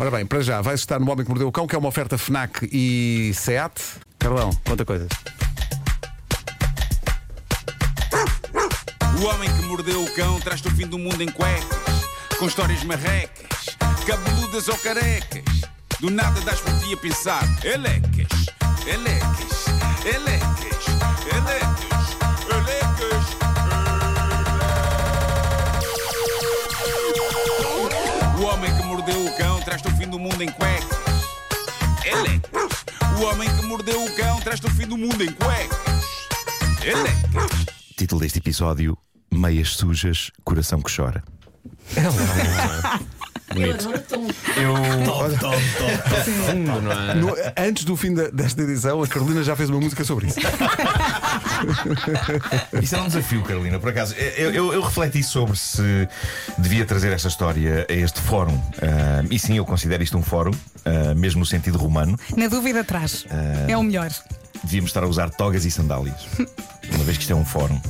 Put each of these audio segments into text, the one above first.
Ora bem, para já, vais estar no Homem que Mordeu o Cão, que é uma oferta FNAC e SEAT. Carlão, conta coisas. O homem que mordeu o cão traz-te o fim do mundo em cuecas, com histórias marrecas, cabeludas ou carecas. Do nada das por ti a pensar, elecas, elecas, elecas, elecas, elecas. O traz-te o fim do mundo em cuecas, elecas. O homem que mordeu o cão traz-te o fim do mundo em cuecas, elecas. Título deste episódio: Meias sujas, coração que chora. Eu tom. Fundo, não é? No- antes do fim da- desta edição, a Carolina já fez uma música sobre isso. Isso é um desafio, Carolina, por acaso. Eu, eu, eu refleti sobre se devia trazer esta história a este fórum. Ah, e sim, eu considero isto um fórum, ah, mesmo no sentido romano. Na dúvida, traz. É o melhor. Devíamos estar a usar togas e sandálias, uma vez que isto é um fórum.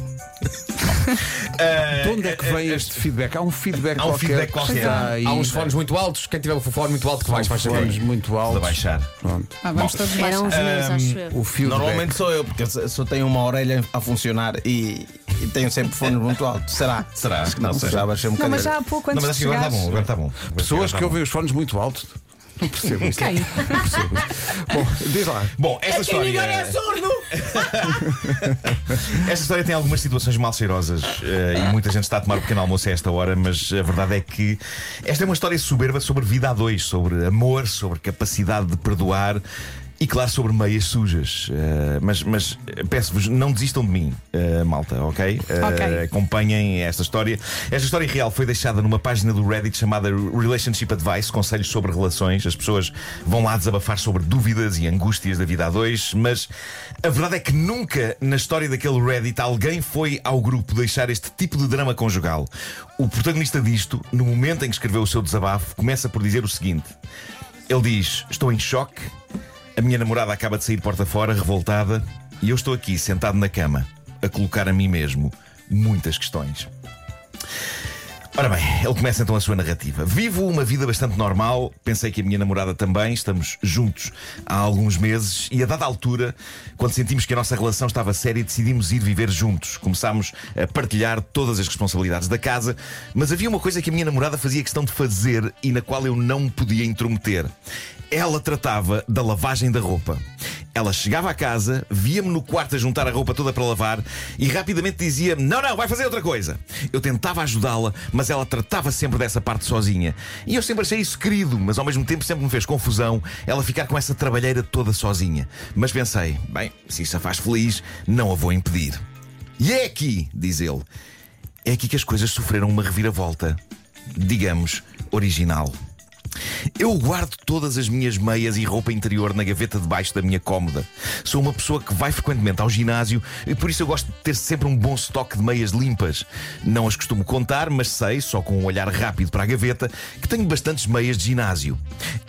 De onde é que vem este feedback? Há um feedback Há um qualquer. feedback qualquer. Está aí. Há uns fones muito altos. Quem tiver o fone muito alto que vais, vais fones muito altos. baixar. Pronto. Ah, vamos todos baixar. Eram os meus, acho eu. O feedback. Normalmente sou eu, porque eu só tenho uma orelha a funcionar e, e tenho sempre fones muito altos. Será? Será? Acho que não, Não sei. já baixei um Não, mas bocadinho. já há pouco Não, antes mas acho de que agora está bom, agora está bom. Pessoas que ouvem os fones muito altos. Não percebo isto. Quem? Não percebo. Bom, diz lá. bom. Esta história. Esta história tem algumas situações mal cheirosas eh, e muita gente está a tomar o pequeno almoço a esta hora, mas a verdade é que esta é uma história soberba sobre vida a dois, sobre amor, sobre capacidade de perdoar. E claro, sobre meias sujas. Eh, mas mas peço-vos, não desistam de mim, eh, malta, ok? Eh, Ok. Acompanhem esta história. Esta história real foi deixada numa página do Reddit chamada Relationship Advice Conselhos sobre Relações. As pessoas vão lá desabafar sobre dúvidas e angústias da vida a dois, mas a verdade é que nunca na história daquele Reddit alguém foi ao grupo deixar este tipo de drama conjugal. O protagonista disto, no momento em que escreveu o seu desabafo, começa por dizer o seguinte: ele diz: Estou em choque. A minha namorada acaba de sair porta fora, revoltada, e eu estou aqui, sentado na cama, a colocar a mim mesmo muitas questões. Ora bem, ele começa então a sua narrativa. Vivo uma vida bastante normal, pensei que a minha namorada também, estamos juntos há alguns meses e a dada altura, quando sentimos que a nossa relação estava séria, decidimos ir viver juntos. Começámos a partilhar todas as responsabilidades da casa, mas havia uma coisa que a minha namorada fazia questão de fazer e na qual eu não podia intrometer. Ela tratava da lavagem da roupa. Ela chegava à casa, via-me no quarto a juntar a roupa toda para lavar e rapidamente dizia-me: Não, não, vai fazer outra coisa. Eu tentava ajudá-la, mas ela tratava sempre dessa parte sozinha. E eu sempre achei isso querido, mas ao mesmo tempo sempre me fez confusão ela ficar com essa trabalheira toda sozinha. Mas pensei: Bem, se isso a faz feliz, não a vou impedir. E é aqui, diz ele, é aqui que as coisas sofreram uma reviravolta, digamos, original. Eu guardo todas as minhas meias e roupa interior na gaveta debaixo da minha cómoda. Sou uma pessoa que vai frequentemente ao ginásio e por isso eu gosto de ter sempre um bom estoque de meias limpas. Não as costumo contar, mas sei, só com um olhar rápido para a gaveta, que tenho bastantes meias de ginásio.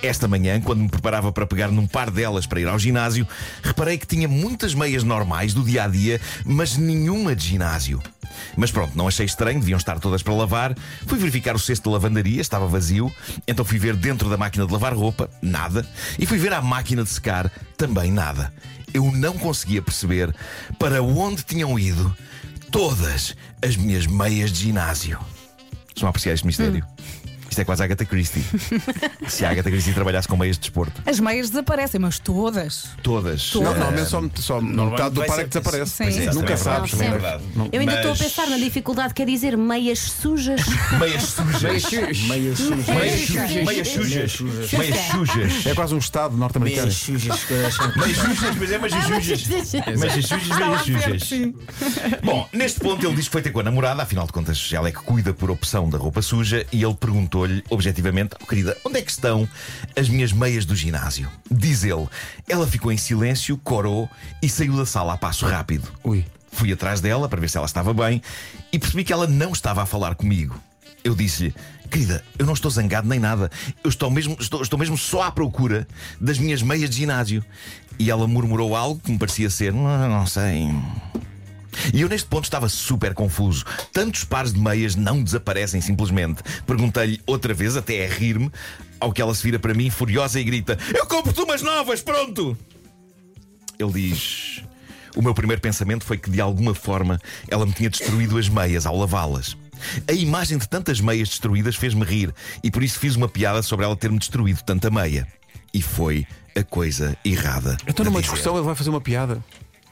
Esta manhã, quando me preparava para pegar num par delas para ir ao ginásio, reparei que tinha muitas meias normais do dia a dia, mas nenhuma de ginásio. Mas pronto, não achei estranho, deviam estar todas para lavar. Fui verificar o cesto de lavandaria, estava vazio. Então fui ver dentro da máquina de lavar roupa, nada. E fui ver a máquina de secar, também nada. Eu não conseguia perceber para onde tinham ido todas as minhas meias de ginásio. Estão a apreciar este mistério? Isto é quase a Agatha Christie. Se a Agatha Christie trabalhasse com meias de desporto. As meias desaparecem, mas todas. Todas. Não, Ah, normalmente só, só metade do vai par é ser- que desaparece. Sim. É, Nunca é sabes. é? também é verdade. Eu ainda estou a Mas- pensar na dificuldade, quer dizer meias sujas. Meias sujas. Meias sujas. Meias sujas. Meias sujas. Meias sujas. Meias sujas. É quase um Estado norte-americano. Meias sujas que que- Meias sujas, pois é, meias sujas. Meias sujas, meias sujas. Bom, neste ponto ele diz que foi ter com a namorada, afinal de contas, ela é que cuida por opção da roupa suja, e ele perguntou-lhe, objetivamente, oh, querida, onde é que estão as minhas meias do ginásio? Diz ele. Ela ficou em silêncio, corou e saiu da sala a passo rápido. Ui. Fui atrás dela para ver se ela estava bem e percebi que ela não estava a falar comigo. Eu disse-lhe, querida, eu não estou zangado nem nada. Eu estou mesmo, estou, estou mesmo só à procura das minhas meias de ginásio. E ela murmurou algo que me parecia ser, não, não sei. E eu neste ponto estava super confuso. Tantos pares de meias não desaparecem simplesmente. Perguntei-lhe outra vez, até a rir-me, ao que ela se vira para mim furiosa e grita: Eu compro-te umas novas, pronto! Ele diz: O meu primeiro pensamento foi que de alguma forma ela me tinha destruído as meias ao lavá-las. A imagem de tantas meias destruídas fez-me rir e por isso fiz uma piada sobre ela ter-me destruído tanta meia. E foi a coisa errada. Então, a numa dizer. discussão, ele vai fazer uma piada.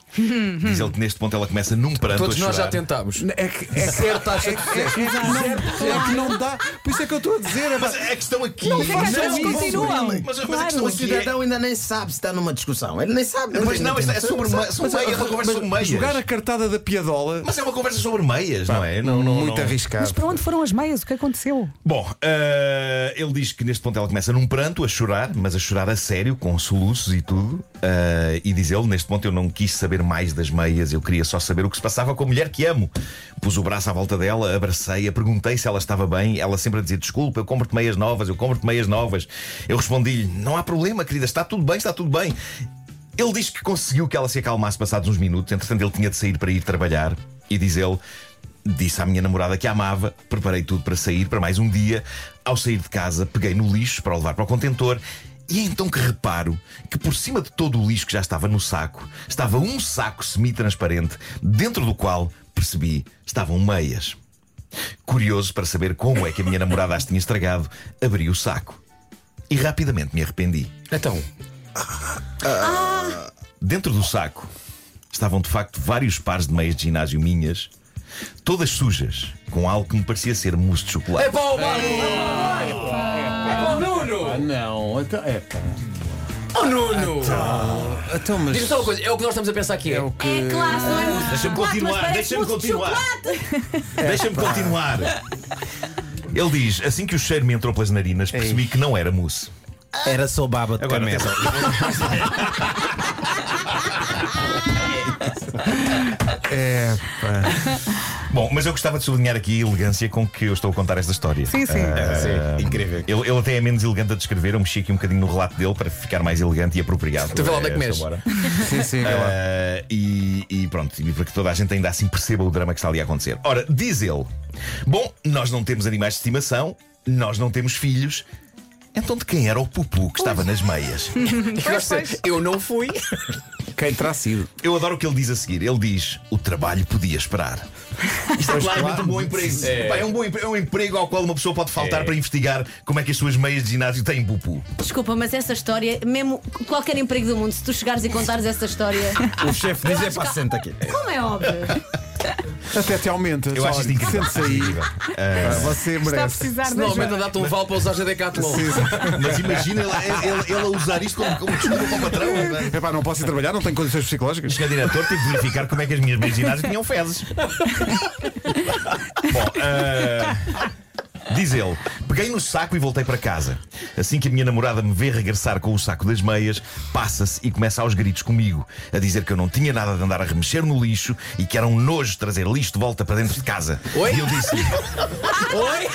Diz ele que neste ponto ela começa num pranto Todos a nós já chorar. tentámos. É que, é, Certo, taxa de sucesso. é que não dá. Por isso é que eu estou a dizer. É, Mas a questão aqui. Não faz, Não, continuam. Mas, mas a Claro. questão O aqui é. cidadão ainda nem sabe se está numa discussão. Ele nem sabe. Mas não, isto é sobre, me- sobre meias, é uma conversa sobre meias. jogar a cartada da piadola. Mas é uma conversa sobre meias, não é? Não, não, muito não. arriscado. Mas para onde foram as meias? O que aconteceu? Bom, eh, ele diz que neste ponto ela começa num pranto, a chorar, mas a chorar a sério, com soluços e tudo. Eh, e diz ele: neste ponto eu não quis saber mais das meias, eu queria só saber o que se passava com a mulher que amo. Pus o braço à volta dela, abracei-a, perguntei se ela estava bem. Ela sempre a dizer: desculpa, eu compro-te meias novas, eu compro-te meias novas. Eu respondi-lhe: não há problema, querida, está tudo bem, está tudo bem. Ele diz que conseguiu que ela se acalmasse passados uns minutos, entretanto ele tinha de sair para ir trabalhar e diz ele. Disse à minha namorada que a amava, preparei tudo para sair para mais um dia. Ao sair de casa, peguei no lixo para o levar para o contentor. E é então que reparo que por cima de todo o lixo que já estava no saco, estava um saco semi-transparente, dentro do qual, percebi, estavam meias. Curioso para saber como é que a minha namorada as tinha estragado, abri o saco. E rapidamente me arrependi. Então, Dentro do saco estavam de facto vários pares de meias de ginásio minhas, todas sujas, com algo que me parecia ser mousse de chocolate. é para o Nuno! É para o Nuno! Não, então. É, pá. Oh, Nuno! Então, mas. Diga só uma coisa, é o que nós estamos a pensar aqui. É o que. É claro, não é Deixa-me chocolate, continuar, mas parece deixa-me mousse de continuar. chocolate. Deixa-me continuar. Ele diz: assim que o cheiro me entrou pelas narinas, percebi que não era mousse. Era só baba de Agora, camelo. É, pá. Bom, mas eu gostava de sublinhar aqui a elegância com que eu estou a contar esta história. Sim, sim. Ah, Incrível. Ele, ele até é menos elegante a descrever, eu mexi aqui um bocadinho no relato dele para ficar mais elegante e apropriado. Tu vê lá onde é que mexes. hora. Sim, sim, lá. Ah, e, e pronto, e para que toda a gente ainda assim perceba o drama que está ali a acontecer. Ora, diz ele: Bom, nós não temos animais de estimação, nós não temos filhos. Então de quem era o pupu que estava nas meias? Eu não fui. Quem terá sido? Eu adoro o que ele diz a seguir. Ele diz: O trabalho podia esperar. Isto é claramente um bom emprego. Pá, É. um bom emprego, é um emprego ao qual uma pessoa pode faltar para investigar como é que as suas meias de ginásio têm pupu. Desculpa, mas essa história, mesmo qualquer emprego do mundo, se tu chegares e contares essa história, O chefe diz é para senta aqui. como é óbvio. Até te aumenta. Eu acho isto incrível. Sente-se aí. Ah, Você Está a merece. precisar de Normalmente ajuda. dá-te um vale para usar a Decathlon. Mas imagina ele, ele- ele a usar isto como, como desculpa para o patrão. não é? Epá, não posso ir trabalhar, não tenho condições psicológicas. Cheguei diretor, tive de verificar como é que as minhas ginásio tinham fezes. Bom, ah, diz ele: peguei no saco e voltei para casa. Assim que a minha namorada me vê regressar com o saco das meias, passa-se e começa aos gritos comigo, a dizer que eu não tinha nada de andar a remexer no lixo e que era um nojo trazer lixo de volta para dentro de casa. Oi? E eu disse-lhe: Oi?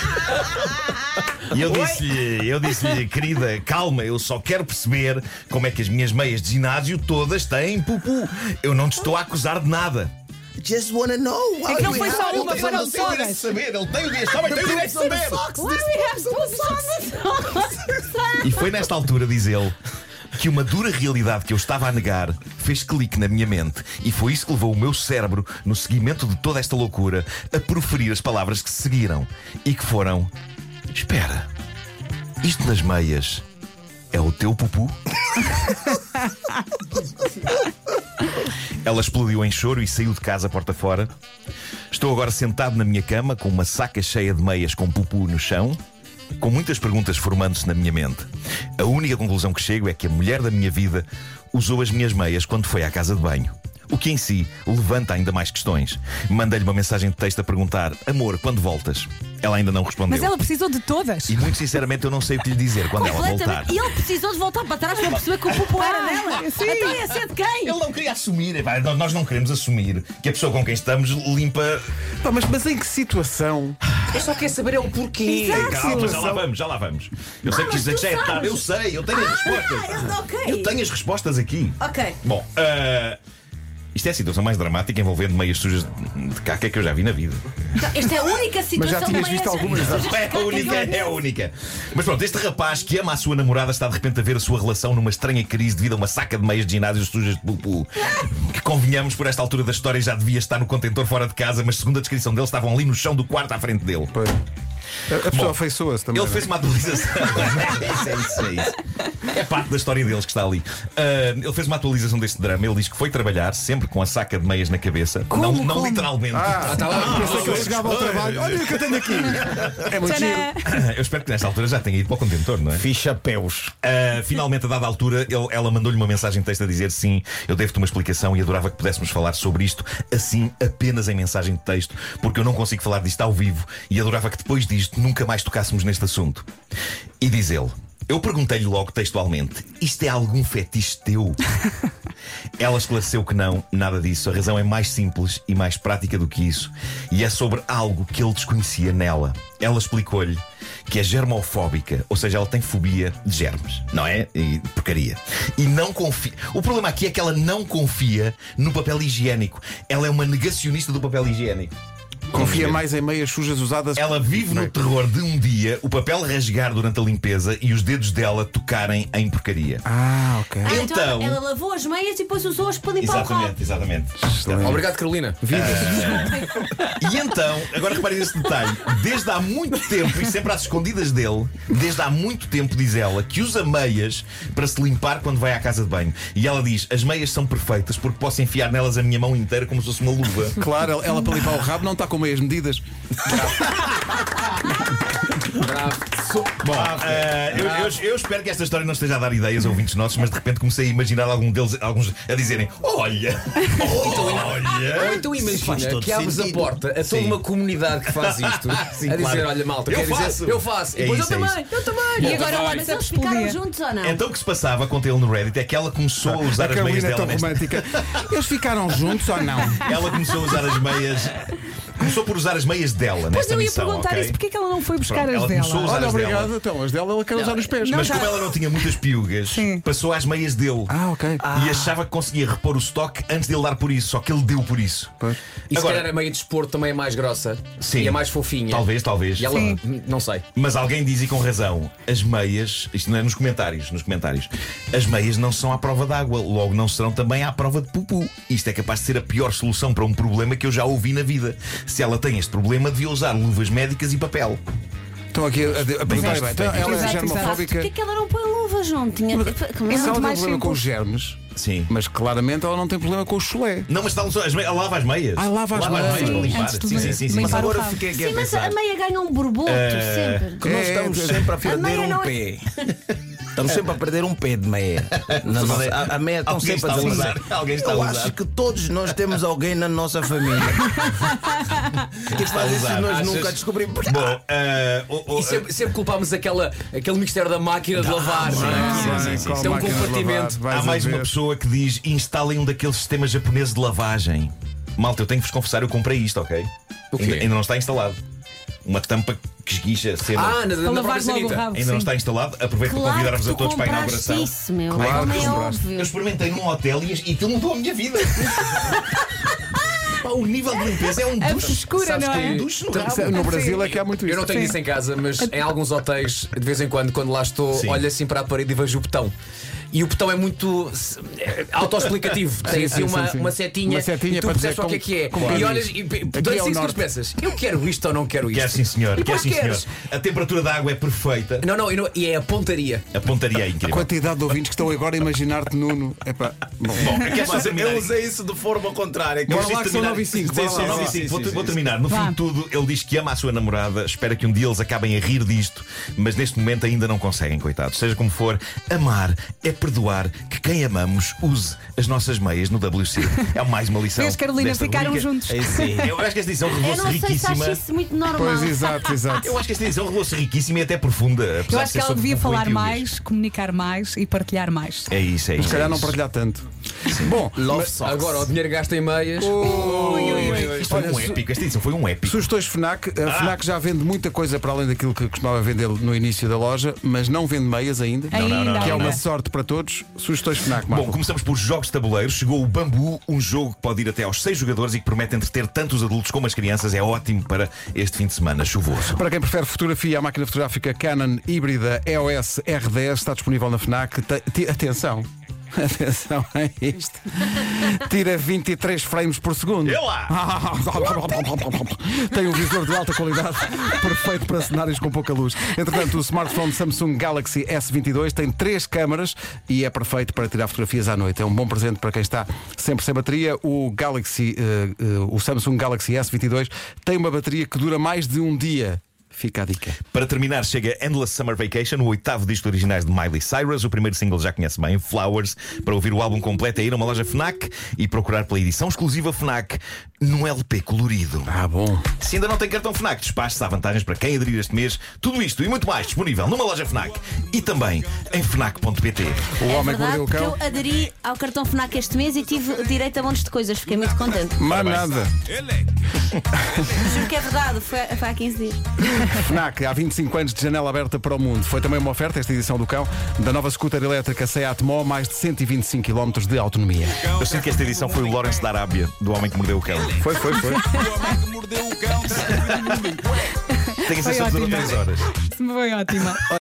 E eu disse-lhe, eu disse-lhe, querida, calma, eu só quero perceber como é que as minhas meias de ginásio todas têm pupu. Eu não te estou a acusar de nada. Just wanna know. É que não foi só uma, tem- foram ele tem o direito de todas. saber, ele tem o direito, sabe, ele tem o direito de saber. Why we have two socks? E foi nesta altura, diz ele, que uma dura realidade que eu estava a negar fez clique na minha mente. E foi isso que levou o meu cérebro, no seguimento de toda esta loucura, a proferir as palavras que se seguiram. E que foram: Espera, isto nas meias é o teu pupu? Ela explodiu em choro e saiu de casa porta fora. Estou agora sentado na minha cama com uma saca cheia de meias com pupu no chão, com muitas perguntas formando-se na minha mente. A única conclusão que chego é que a mulher da minha vida usou as minhas meias quando foi à casa de banho. O que em si levanta ainda mais questões. Mandei-lhe uma mensagem de texto a perguntar: Amor, quando voltas? Ela ainda não respondeu. Mas ela precisou de todas. E muito sinceramente eu não sei o que lhe dizer quando ela voltar. E ele precisou de voltar para trás para perceber que o pupo era Ah, dela. sim. Então ia ser de quem? Ele não queria assumir, nós- não queremos assumir que a pessoa com quem estamos limpa. Pá, mas, mas em que situação? Eu só quero saber é o porquê. Calma, já lá vamos, já lá vamos. Eu sei que que já é tarde, eu sei, eu tenho as respostas. Ah, ok. Eu tenho as respostas aqui. Ok. Bom, ah, isto é a situação mais dramática envolvendo meias sujas de caca que eu já vi na vida. Esta é a única Mas situação já tinhas visto algumas. É a única, é a única. Mas pronto, este rapaz que ama a sua namorada está de repente a ver a sua relação numa estranha crise devido a uma saca de meias de ginásio sujas de pupu. Que convenhamos, por esta altura da história, já devia estar no contentor fora de casa, mas segundo a descrição dele, estavam ali no chão do quarto à frente dele. Pois. A, pessoa afeiçoa-se também. Ele fez uma atualização. é isso, é isso, é isso. É parte da história deles que está ali. Ah, ele fez uma atualização deste drama. Ele diz que foi trabalhar sempre com a saca de meias na cabeça. não não Como? literalmente. Ah, Está lá. pensei que ele chegava ao trabalho. Olha o que eu tenho aqui. É muito giro. Eu espero que nesta altura já tenha ido para o contentor, não é? Fiz chapéus. Uh, finalmente, a dada altura, ele- ela mandou-lhe uma mensagem de texto a dizer: Sim, eu devo-te uma explicação e adorava que pudéssemos falar sobre isto, assim, apenas em mensagem de texto, porque eu não consigo falar disto ao vivo e adorava que depois disto nunca mais tocássemos neste assunto. E diz ele. Eu perguntei-lhe logo textualmente: Isto é algum fetiche teu? Ela esclareceu que não, nada disso. A razão é mais simples e mais prática do que isso. E é sobre algo que ele desconhecia nela. Ela explicou-lhe que é germofóbica, ou seja, ela tem fobia de germes, não é? E porcaria. E não confia. O problema aqui é que ela não confia no papel higiênico. Ela é uma negacionista do papel higiênico. Confia mais em meias sujas usadas. Ela vive no terror de um dia o papel rasgar durante a limpeza e os dedos dela tocarem em porcaria. Ah, ok. Ah, então, Então- ela lavou as meias e depois usou-as para limpar o rabo. Exatamente, exatamente. Obrigado, Carolina. E então, agora reparem esse detalhe: desde há muito tempo, e sempre às escondidas dele, desde há muito tempo, diz ela, que usa meias para se limpar quando vai à casa de banho. E ela diz: as meias são perfeitas porque posso enfiar nelas a minha mão inteira como se fosse uma luva. Claro, ela- ela para limpar o rabo não está com meias medidas. Bravo. So- Bom, eh, eu, eu- eu espero que esta história não esteja a dar ideias a ouvintes nossos, mas de repente comecei a imaginar algum deles, alguns a dizerem: Olha, olha. então imagina que abres a sentido. porta a toda Sim. uma comunidade que faz isto Sim, a dizer: claro. olha, malta, Eu quer dizer, faço. eu faço. E É depois isso, eu é também, eu também. E agora o Mas eles ficaram juntos ou não? Então o que se passava, contei ele no Reddit, é que ela começou a usar A as meias é dela tão nesta. romântica. Eles ficaram juntos ou não? Ela começou a usar as meias. Começou por usar as meias dela Pois nesta eu ia missão. perguntar ok? isso, porquê que ela não foi buscar Pronto, as ela começou a dela? usar Olha, as obrigado. dela. Então, as dela ela quer usar nos pés. Não, Mas já- como ela não tinha muitas piugas, Sim. passou às meias dele. Ah, ok. E achava que conseguia repor o estoque antes de ele dar por isso, só que ele deu por isso. Pois. E se Agora- calhar a meia de desporto também é mais grossa Sim. e é mais fofinha. Talvez, talvez. E ela, Sim. não sei. Mas alguém diz e com razão, as meias, isto não é nos comentários, nos comentários, as meias não são à prova d'água, logo não serão também à prova de pupu. Isto é capaz de ser a pior solução para um problema que eu já ouvi na vida. Se ela tem este problema, devia usar luvas médicas e papel. Estão aqui a, a, perguntar. visto, Então, bem ela é germofóbica. Porquê que ela não põe luvas, João? Tinha. Como é? Ela tem problema com os simples. germes, Sim. mas claramente ela não tem problema com o chulé. Não, mas meias, ela lava as meias. Ah, lava as meias. para limpar. Antes de Sim, sim, sim, sim. limpar Mas agora fiquei aqui a Sim, mas a meia ganha um borboto Eh, sempre. que nós É, estamos é. sempre a perder meia um não é- pé. Estamos sempre a perder um pé de meia. Na nossa- a, a meia estão Alguém sempre a está a deslizar. usar. Alguém está a Eu usar. acho que todos nós temos alguém na nossa família que faz isso usar. e nós Achas? nunca descobrimos. Bom, eh, o- o- E sempre, sempre culpámos aquela, aquele mistério da máquina de lavar, não é? sim, sim, a Tem um lavar, compartimento. Há a mais uma pessoa que diz: instalem um daqueles sistemas japoneses de lavagem. Malta, eu tenho que vos confessar, eu comprei isto, ok? Ainda, ainda não está instalado. Uma tampa que esguicha a cena. Ah, na, Para na própria sanita. rabo. ainda não está instalado. Aproveito para Claro que convidar-vos a todos para a inauguração. isso, meu. Claro é óbvio. Eu experimentei num hotel e e aquilo mudou a minha vida. Pá, o nível de limpeza é um A duche. frescura, Sabes não que- é? Um duche no Então, rabo. No Brasil é que há muito isso. Eu não tenho Sim. isso em casa, mas em alguns hotéis, de vez em quando, quando lá estou, Sim. olho assim para a parede e vejo o botão. E o botão é muito é, autoexplicativo. Tem Sim, assim sim, uma, sim, sim. uma setinha, Uma setinha e tu para dizer percebes o que é que é. como- como e olhas e Aqui é o 5 segundos norte. pensas: eu quero isto ou não quero isto? Quer sim, senhor. E Quer sim, senhor. queres? A temperatura da água é perfeita. Não, não, e não- e é a pontaria. A pontaria é A incrível. quantidade de ouvintes que estão agora a imaginar-te, Nuno. Epá, bom. Bom, queres terminar? eu usei isso de forma contrária. que Bora eu lá que são terminar- 9 e 5. Sim, Bora sim, lá, sim, bora lá. sim, sim, vou, sim, vou sim. terminar. No fim de tudo, ele diz que ama a sua namorada. Espera que um dia eles acabem a rir disto, mas neste momento ainda não conseguem, coitados. Seja como for, amar é perdoar que quem amamos use as nossas meias no WC. É mais uma lição. Vês, Carolina, ficaram rubrica. juntos. É isso aí. Eu acho que esta edição Eu revelou-se não sei se riquíssima. acho isso muito normal. Pois, exato, exato. Eu acho que esta edição revelou-se riquíssima e até profunda. Eu acho que ela devia e falar mais, comunicar mais e partilhar mais. É isso, é isso. Se calhar é não partilhar tanto. Bom. Agora o dinheiro gasto em meias. Isto foi um épico, esta edição foi um épico. Sugestões FNAC. Ah. A FNAC já vende muita coisa para além daquilo que costumava vender no início da loja, mas não vende meias ainda. Ainda, não, não, Que é uma sorte para todos. Sugestões FNAC, Marco. Bom, começamos por jogos de tabuleiro. Chegou o Bambu, um jogo que pode ir até aos seis jogadores e que promete entreter tanto os adultos como as crianças. É ótimo para este fim de semana chuvoso. Para quem prefere fotografia, a máquina fotográfica Canon híbrida EOS R10 está disponível na FNAC. Atenção. Atenção a isto. Tira 23 frames por segundo. Tem um visor de alta qualidade, perfeito para cenários com pouca luz. Entretanto, o smartphone Samsung Galaxy S22 tem três câmaras e é perfeito para tirar fotografias à noite. É um bom presente para quem está sempre sem bateria. O Galaxy, eh, eh, o Samsung Galaxy S22 tem uma bateria que dura mais de um dia. Fica a dica. Para terminar, chega Endless Summer Vacation, o oitavo disco originais de Miley Cyrus. O primeiro single já conhece bem, Flowers. Para ouvir o álbum completo é ir a uma loja Fnac e procurar pela edição exclusiva Fnac num LP colorido. Ah, bom. Se ainda não tem cartão Fnac, despache-se. Há vantagens para quem aderir este mês. Tudo isto e muito mais disponível numa loja Fnac e também em Fnac.pt. O É homem que verdade, mordeu o cão. eu aderi ao cartão FNAC este mês e tive direito a montes de coisas. Fiquei muito contente. Mais nada. Juro que é verdade, foi, foi há 15 dias. FNAC, há 25 anos de janela aberta para o mundo. Foi também uma oferta, esta edição do cão, da nova scooter elétrica Seat Mó, mais de 125 km de autonomia. Eu sinto que esta edição foi o Lawrence da Arábia, do Homem que Mordeu o Cão. Foi, foi, foi. O homem que ótimo. 3 horas. Foi ótima.